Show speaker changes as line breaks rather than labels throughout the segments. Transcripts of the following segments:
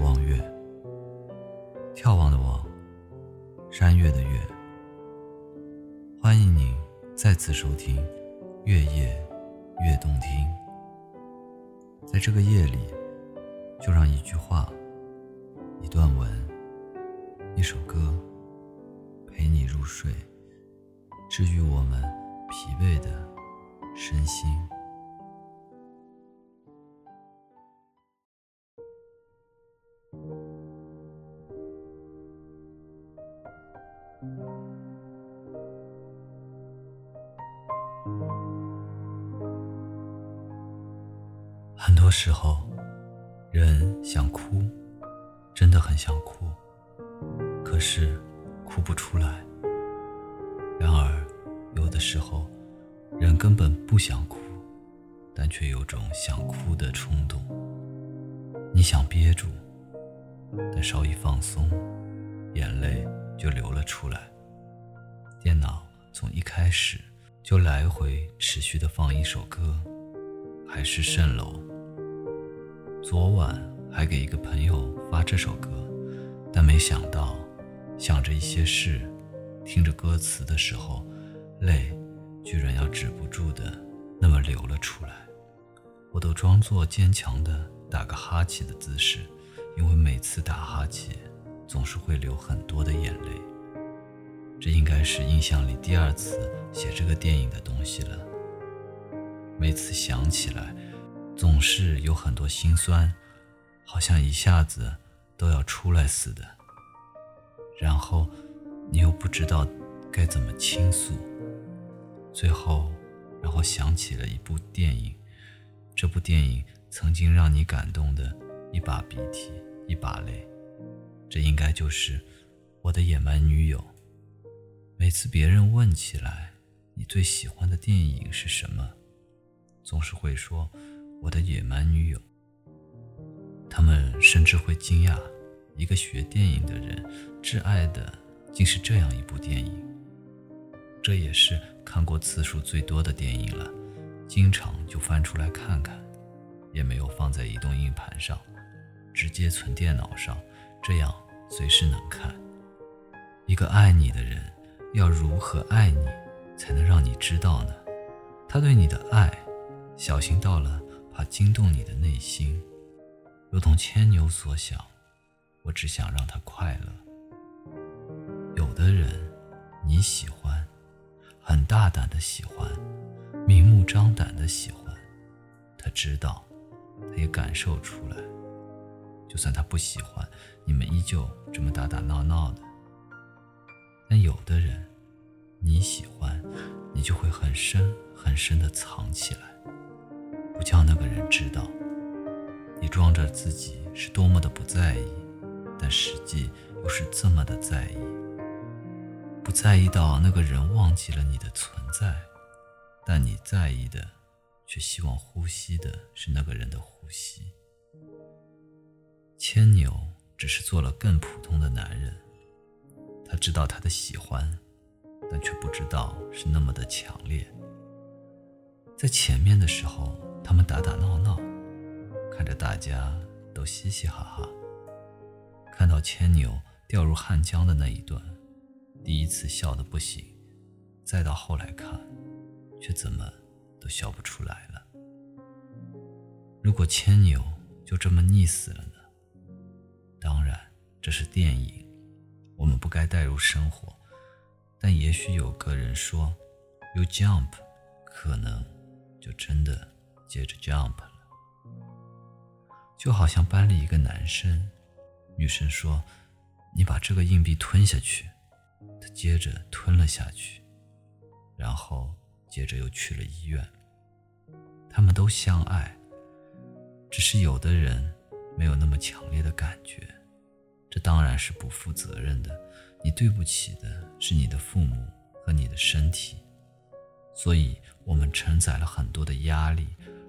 望月，眺望的望，山月的月。欢迎您再次收听《月夜月动听》。在这个夜里，就让一句话、一段文、一首歌陪你入睡，治愈我们疲惫的身心。很多时候，人想哭，真的很想哭，可是哭不出来。然而，有的时候，人根本不想哭，但却有种想哭的冲动。你想憋住，但稍一放松，眼泪就流了出来。电脑从一开始就来回持续的放一首歌，海市蜃楼。昨晚还给一个朋友发这首歌，但没想到，想着一些事，听着歌词的时候，泪居然要止不住的那么流了出来。我都装作坚强的打个哈欠的姿势，因为每次打哈欠，总是会流很多的眼泪。这应该是印象里第二次写这个电影的东西了。每次想起来。总是有很多心酸，好像一下子都要出来似的。然后你又不知道该怎么倾诉。最后，然后想起了一部电影，这部电影曾经让你感动的一把鼻涕一把泪，这应该就是我的野蛮女友。每次别人问起来你最喜欢的电影是什么，总是会说。我的野蛮女友，他们甚至会惊讶，一个学电影的人挚爱的竟是这样一部电影。这也是看过次数最多的电影了，经常就翻出来看看，也没有放在移动硬盘上，直接存电脑上，这样随时能看。一个爱你的人要如何爱你，才能让你知道呢？他对你的爱，小心到了。怕惊动你的内心，如同牵牛所想，我只想让他快乐。有的人你喜欢，很大胆的喜欢，明目张胆的喜欢，他知道，他也感受出来。就算他不喜欢，你们依旧这么打打闹闹的。但有的人你喜欢，你就会很深很深的藏起来。叫那个人知道，你装着自己是多么的不在意，但实际又是这么的在意。不在意到那个人忘记了你的存在，但你在意的，却希望呼吸的是那个人的呼吸。牵牛只是做了更普通的男人，他知道他的喜欢，但却不知道是那么的强烈。在前面的时候。他们打打闹闹，看着大家都嘻嘻哈哈。看到牵牛掉入汉江的那一段，第一次笑得不行，再到后来看，却怎么都笑不出来了。如果牵牛就这么溺死了呢？当然，这是电影，我们不该带入生活。但也许有个人说，“You jump”，可能就真的。接着 jump 了，就好像班里一个男生，女生说：“你把这个硬币吞下去。”他接着吞了下去，然后接着又去了医院。他们都相爱，只是有的人没有那么强烈的感觉，这当然是不负责任的。你对不起的是你的父母和你的身体，所以我们承载了很多的压力。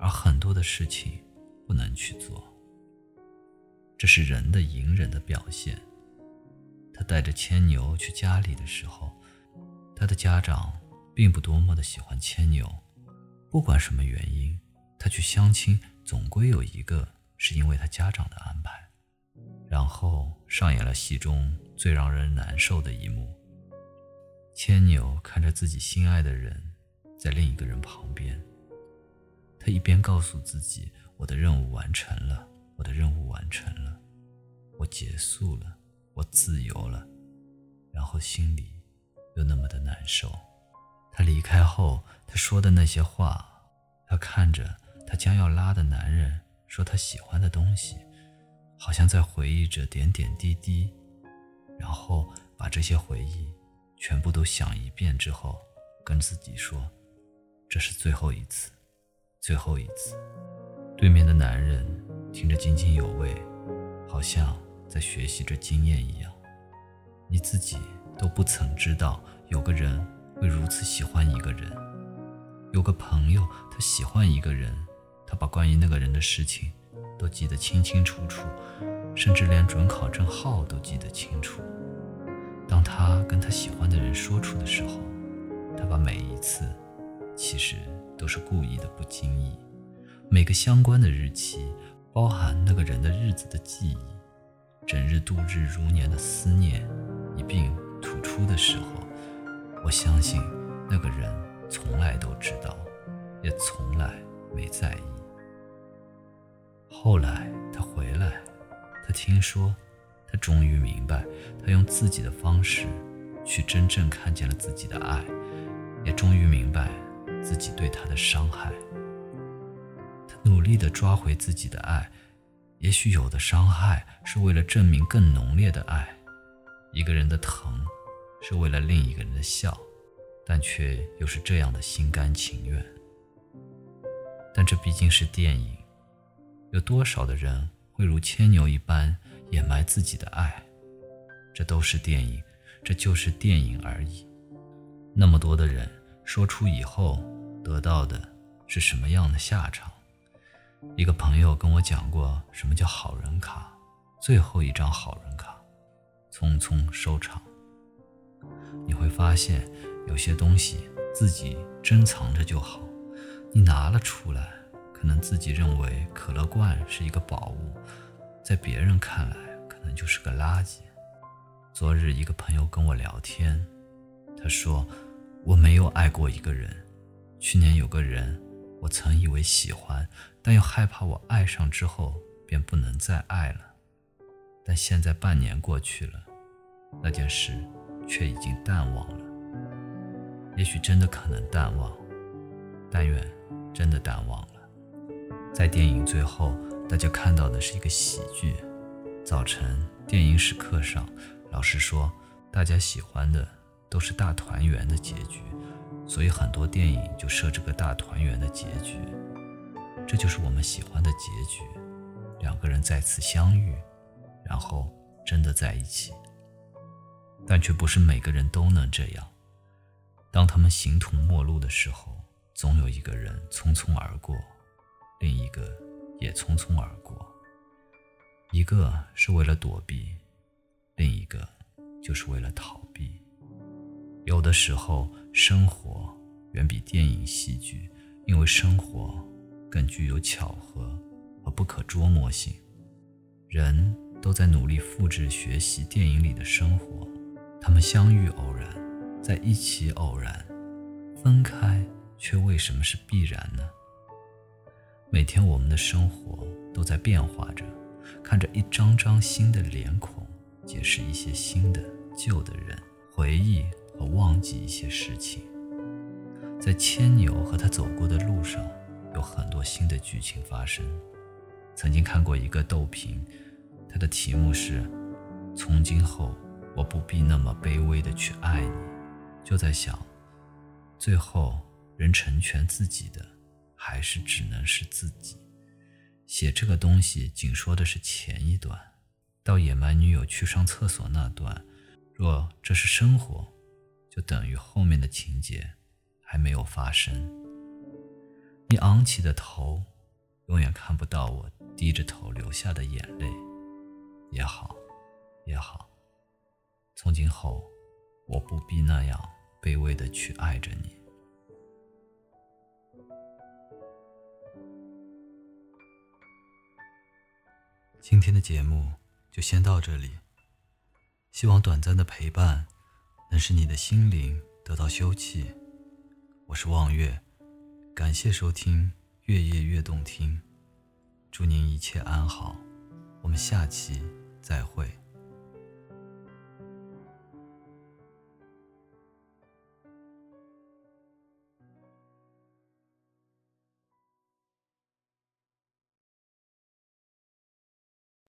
而很多的事情不能去做，这是人的隐忍的表现。他带着牵牛去家里的时候，他的家长并不多么的喜欢牵牛。不管什么原因，他去相亲总归有一个是因为他家长的安排。然后上演了戏中最让人难受的一幕：牵牛看着自己心爱的人在另一个人旁边，他一边告诉自己“我的任务完成了，我的任务完成了，我结束了，我自由了”，然后心里又那么的难受。他离开后，他说的那些话，他看着他将要拉的男人说他喜欢的东西，好像在回忆着点点滴滴，然后把这些回忆全部都想一遍之后，跟自己说：“这是最后一次，最后一次。”对面的男人听着津津有味，好像在学习着经验一样。你自己都不曾知道，有个人。会如此喜欢一个人，有个朋友，他喜欢一个人，他把关于那个人的事情都记得清清楚楚，甚至连准考证号都记得清楚。当他跟他喜欢的人说出的时候，他把每一次，其实都是故意的不经意，每个相关的日期，包含那个人的日子的记忆，整日度日如年的思念，一并吐出的时候。我相信那个人从来都知道，也从来没在意。后来他回来，他听说，他终于明白，他用自己的方式去真正看见了自己的爱，也终于明白自己对他的伤害。他努力地抓回自己的爱，也许有的伤害是为了证明更浓烈的爱，一个人的疼。是为了另一个人的笑，但却又是这样的心甘情愿。但这毕竟是电影，有多少的人会如牵牛一般掩埋自己的爱？这都是电影，这就是电影而已。那么多的人说出以后得到的是什么样的下场？一个朋友跟我讲过什么叫好人卡，最后一张好人卡，匆匆收场。你会发现，有些东西自己珍藏着就好。你拿了出来，可能自己认为可乐罐是一个宝物，在别人看来可能就是个垃圾。昨日一个朋友跟我聊天，他说：“我没有爱过一个人。去年有个人，我曾以为喜欢，但又害怕我爱上之后便不能再爱了。但现在半年过去了，那件事。”却已经淡忘了，也许真的可能淡忘，但愿真的淡忘了。在电影最后，大家看到的是一个喜剧。早晨电影史课上，老师说大家喜欢的都是大团圆的结局，所以很多电影就设置个大团圆的结局。这就是我们喜欢的结局，两个人再次相遇，然后真的在一起。但却不是每个人都能这样。当他们形同陌路的时候，总有一个人匆匆而过，另一个也匆匆而过。一个是为了躲避，另一个就是为了逃。有的时候，生活远比电影戏剧，因为生活更具有巧合和不可捉摸性。人都在努力复制学习电影里的生活。他们相遇偶然，在一起偶然，分开却为什么是必然呢？每天我们的生活都在变化着，看着一张张新的脸孔，解释一些新的旧的人，回忆和忘记一些事情。在牵牛和他走过的路上，有很多新的剧情发生。曾经看过一个豆评，它的题目是“从今后”。我不必那么卑微的去爱你，就在想，最后人成全自己的，还是只能是自己。写这个东西仅说的是前一段，到野蛮女友去上厕所那段，若这是生活，就等于后面的情节还没有发生。你昂起的头，永远看不到我低着头流下的眼泪，也好，也好。从今后，我不必那样卑微的去爱着你。今天的节目就先到这里。希望短暂的陪伴能使你的心灵得到休憩。我是望月，感谢收听《月夜月动听》，祝您一切安好。我们下期再会。